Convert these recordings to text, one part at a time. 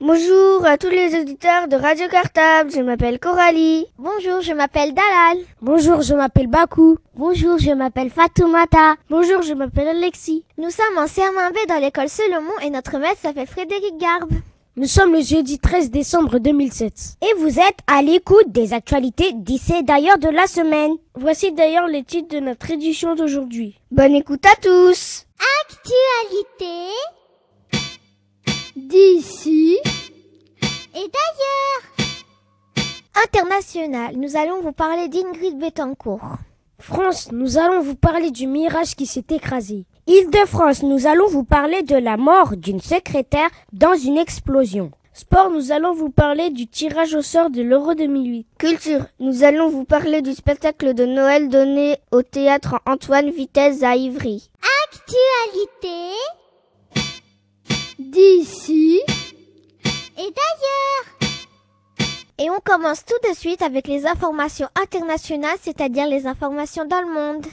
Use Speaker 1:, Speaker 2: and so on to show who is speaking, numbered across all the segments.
Speaker 1: Bonjour à tous les auditeurs de Radio Cartable, je m'appelle Coralie.
Speaker 2: Bonjour, je m'appelle Dalal.
Speaker 3: Bonjour, je m'appelle Bakou.
Speaker 2: Bonjour, je m'appelle Fatoumata.
Speaker 1: Bonjour, je m'appelle Alexis.
Speaker 2: Nous sommes en CM1B dans l'école Solomon et notre maître s'appelle Frédéric Garbe.
Speaker 3: Nous sommes le jeudi 13 décembre 2007.
Speaker 4: Et vous êtes à l'écoute des actualités d'ici et d'ailleurs de la semaine.
Speaker 1: Voici d'ailleurs les titres de notre édition d'aujourd'hui. Bonne écoute à tous
Speaker 2: Actualité
Speaker 3: D'ici
Speaker 2: et d'ailleurs. International, nous allons vous parler d'Ingrid Betancourt.
Speaker 3: France, nous allons vous parler du mirage qui s'est écrasé.
Speaker 4: Île-de-France, nous allons vous parler de la mort d'une secrétaire dans une explosion.
Speaker 1: Sport, nous allons vous parler du tirage au sort de l'Euro 2008. Culture, nous allons vous parler du spectacle de Noël donné au théâtre Antoine Vitesse à Ivry.
Speaker 2: Actualité Et on commence tout de suite avec les informations internationales, c'est-à-dire les informations dans le monde.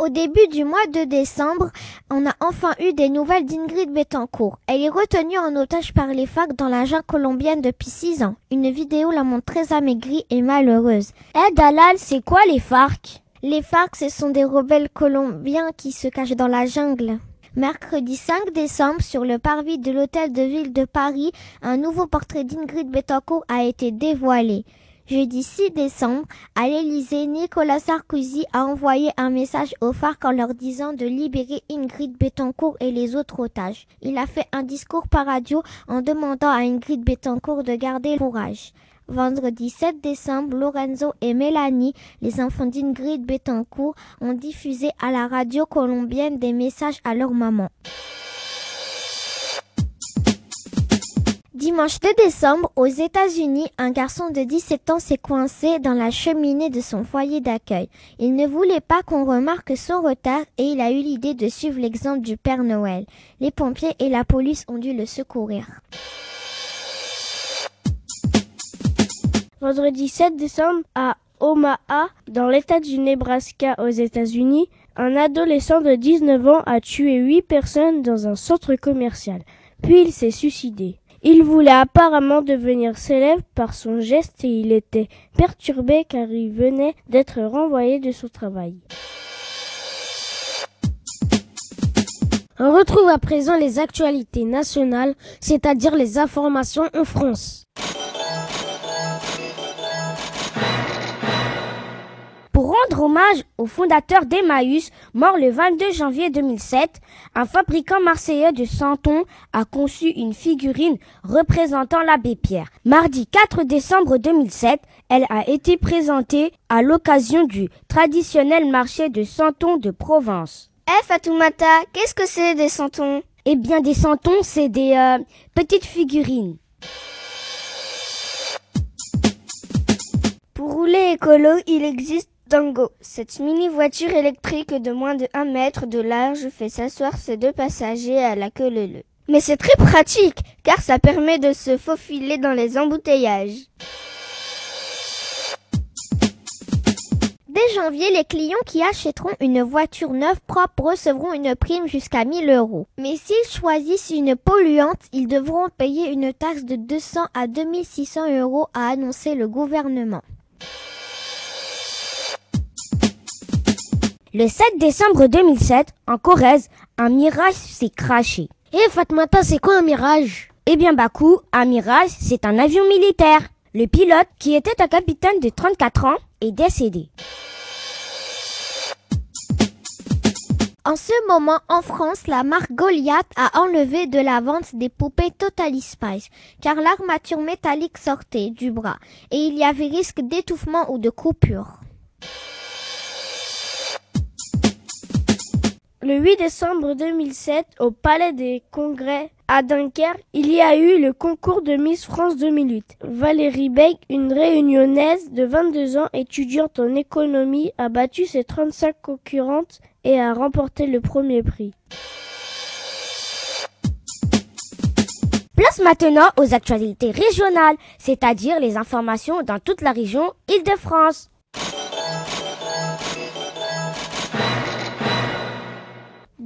Speaker 2: Au début du mois de décembre, on a enfin eu des nouvelles d'Ingrid Betancourt. Elle est retenue en otage par les FARC dans la jungle colombienne depuis 6 ans. Une vidéo la montre très amaigrie et malheureuse.
Speaker 4: Eh Dalal, c'est quoi les FARC
Speaker 2: Les FARC, ce sont des rebelles colombiens qui se cachent dans la jungle. Mercredi 5 décembre, sur le parvis de l'hôtel de ville de Paris, un nouveau portrait d'Ingrid Betancourt a été dévoilé. Jeudi 6 décembre, à l'Élysée, Nicolas Sarkozy a envoyé un message aux FARC en leur disant de libérer Ingrid Betancourt et les autres otages. Il a fait un discours par radio en demandant à Ingrid Betancourt de garder courage. Vendredi 7 décembre, Lorenzo et Mélanie, les enfants d'Ingrid Betancourt, ont diffusé à la radio colombienne des messages à leur maman. Dimanche 2 décembre, aux États-Unis, un garçon de 17 ans s'est coincé dans la cheminée de son foyer d'accueil. Il ne voulait pas qu'on remarque son retard et il a eu l'idée de suivre l'exemple du Père Noël. Les pompiers et la police ont dû le secourir.
Speaker 1: Vendredi 7 décembre, à Omaha, dans l'état du Nebraska aux États-Unis, un adolescent de 19 ans a tué 8 personnes dans un centre commercial. Puis il s'est suicidé. Il voulait apparemment devenir célèbre par son geste et il était perturbé car il venait d'être renvoyé de son travail.
Speaker 3: On retrouve à présent les actualités nationales, c'est-à-dire les informations en France.
Speaker 4: Rendre hommage au fondateur d'Emmaüs, mort le 22 janvier 2007, un fabricant marseillais de Santon a conçu une figurine représentant l'abbé Pierre. Mardi 4 décembre 2007, elle a été présentée à l'occasion du traditionnel marché de Santon de Provence.
Speaker 1: Eh Fatoumata, qu'est-ce que c'est des santons?
Speaker 4: Eh bien, des Santons, c'est des euh, petites figurines.
Speaker 1: Pour rouler écolo, il existe Tango. Cette mini voiture électrique de moins de 1 mètre de large fait s'asseoir ses deux passagers à la queue leu Mais c'est très pratique, car ça permet de se faufiler dans les embouteillages. Dès janvier, les clients qui achèteront une voiture neuve propre recevront une prime jusqu'à 1000 euros. Mais s'ils choisissent une polluante, ils devront payer une taxe de 200 à 2600 euros, a annoncé le gouvernement.
Speaker 4: Le 7 décembre 2007, en Corrèze, un mirage s'est craché.
Speaker 3: Eh Fatmata, c'est quoi un mirage?
Speaker 4: Eh bien Bakou, un mirage, c'est un avion militaire. Le pilote, qui était un capitaine de 34 ans, est décédé.
Speaker 2: En ce moment, en France, la marque Goliath a enlevé de la vente des poupées Totally Spice, car l'armature métallique sortait du bras et il y avait risque d'étouffement ou de coupure.
Speaker 1: Le 8 décembre 2007, au Palais des Congrès à Dunkerque, il y a eu le concours de Miss France 2008. Valérie Beck, une réunionnaise de 22 ans, étudiante en économie, a battu ses 35 concurrentes et a remporté le premier prix.
Speaker 4: Place maintenant aux actualités régionales, c'est-à-dire les informations dans toute la région Île-de-France.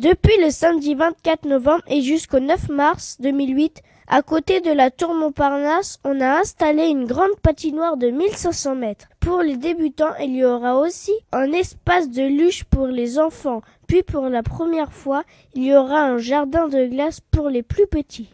Speaker 1: Depuis le samedi 24 novembre et jusqu'au 9 mars 2008, à côté de la tour Montparnasse, on a installé une grande patinoire de 1500 mètres. Pour les débutants, il y aura aussi un espace de luche pour les enfants. Puis pour la première fois, il y aura un jardin de glace pour les plus petits.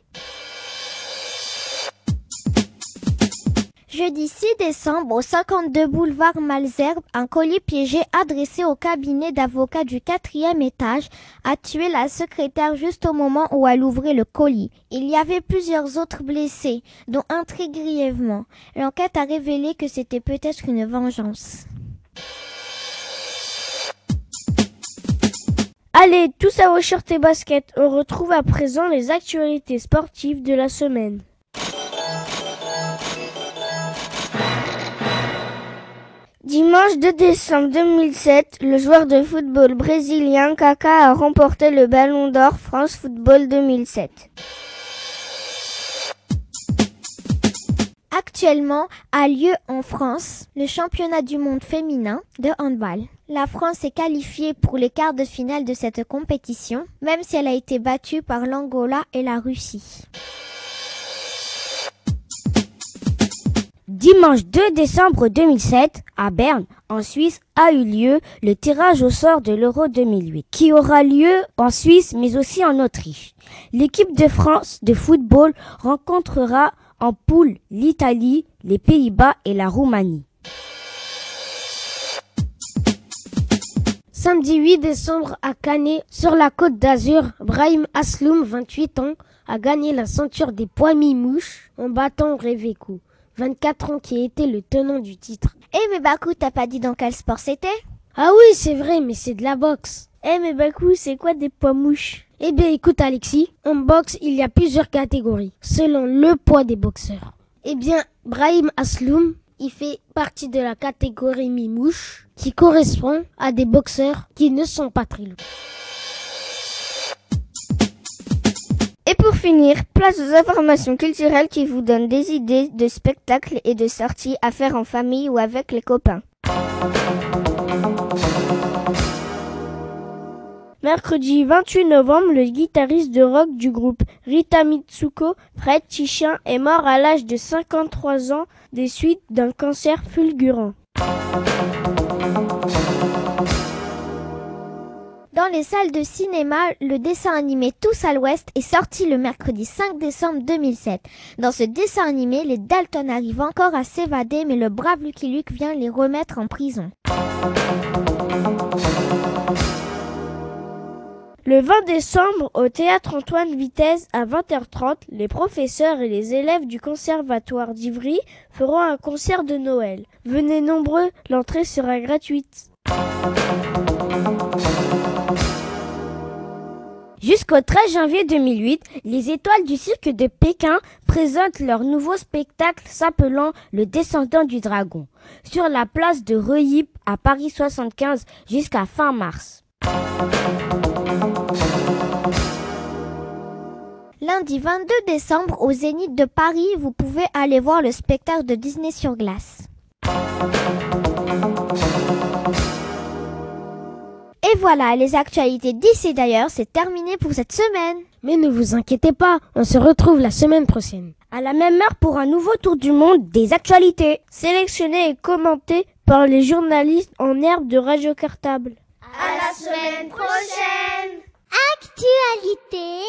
Speaker 2: Jeudi 6 décembre, au 52 boulevard Malzerbe, un colis piégé adressé au cabinet d'avocat du quatrième étage a tué la secrétaire juste au moment où elle ouvrait le colis. Il y avait plusieurs autres blessés, dont un très grièvement. L'enquête a révélé que c'était peut-être une vengeance.
Speaker 1: Allez, tous à vos shorts et baskets, on retrouve à présent les actualités sportives de la semaine. Dimanche 2 décembre 2007, le joueur de football brésilien Kaká a remporté le Ballon d'Or France Football 2007.
Speaker 2: Actuellement a lieu en France le championnat du monde féminin de handball. La France est qualifiée pour les quarts de finale de cette compétition, même si elle a été battue par l'Angola et la Russie.
Speaker 4: Dimanche 2 décembre 2007, à Berne, en Suisse, a eu lieu le tirage au sort de l'Euro 2008, qui aura lieu en Suisse mais aussi en Autriche. L'équipe de France de football rencontrera en poule l'Italie, les Pays-Bas et la Roumanie.
Speaker 3: Samedi 8 décembre à Canet, sur la côte d'Azur, Brahim Asloum, 28 ans, a gagné la ceinture des poids mi-mouches en battant Reveco. 24 ans qui était le tenant du titre.
Speaker 2: Eh mais Bakou, t'as pas dit dans quel sport c'était?
Speaker 3: Ah oui, c'est vrai, mais c'est de la boxe.
Speaker 1: Eh mais Bakou, c'est quoi des poids mouches?
Speaker 3: Eh bien écoute Alexis, en boxe il y a plusieurs catégories, selon le poids des boxeurs. Eh bien, Brahim Asloum, il fait partie de la catégorie mi-mouche, qui correspond à des boxeurs qui ne sont pas très lourds.
Speaker 1: Et pour finir, place aux informations culturelles qui vous donnent des idées de spectacles et de sorties à faire en famille ou avec les copains. Mercredi 28 novembre, le guitariste de rock du groupe Rita Mitsuko, Fred Tichin, est mort à l'âge de 53 ans des suites d'un cancer fulgurant.
Speaker 2: Dans les salles de cinéma, le dessin animé Tous à l'Ouest est sorti le mercredi 5 décembre 2007. Dans ce dessin animé, les Dalton arrivent encore à s'évader, mais le brave Lucky Luke vient les remettre en prison.
Speaker 1: Le 20 décembre, au théâtre Antoine Vitesse à 20h30, les professeurs et les élèves du conservatoire d'Ivry feront un concert de Noël. Venez nombreux, l'entrée sera gratuite.
Speaker 4: Jusqu'au 13 janvier 2008, les étoiles du cirque de Pékin présentent leur nouveau spectacle s'appelant Le descendant du dragon sur la place de Reuilly à Paris 75 jusqu'à fin mars.
Speaker 2: Lundi 22 décembre au Zénith de Paris, vous pouvez aller voir le spectacle de Disney sur glace. Et voilà, les actualités d'ici d'ailleurs, c'est terminé pour cette semaine.
Speaker 3: Mais ne vous inquiétez pas, on se retrouve la semaine prochaine.
Speaker 4: À la même heure pour un nouveau tour du monde des actualités.
Speaker 1: Sélectionné et commenté par les journalistes en herbe de Radio Cartable.
Speaker 5: À la semaine prochaine
Speaker 2: Actualité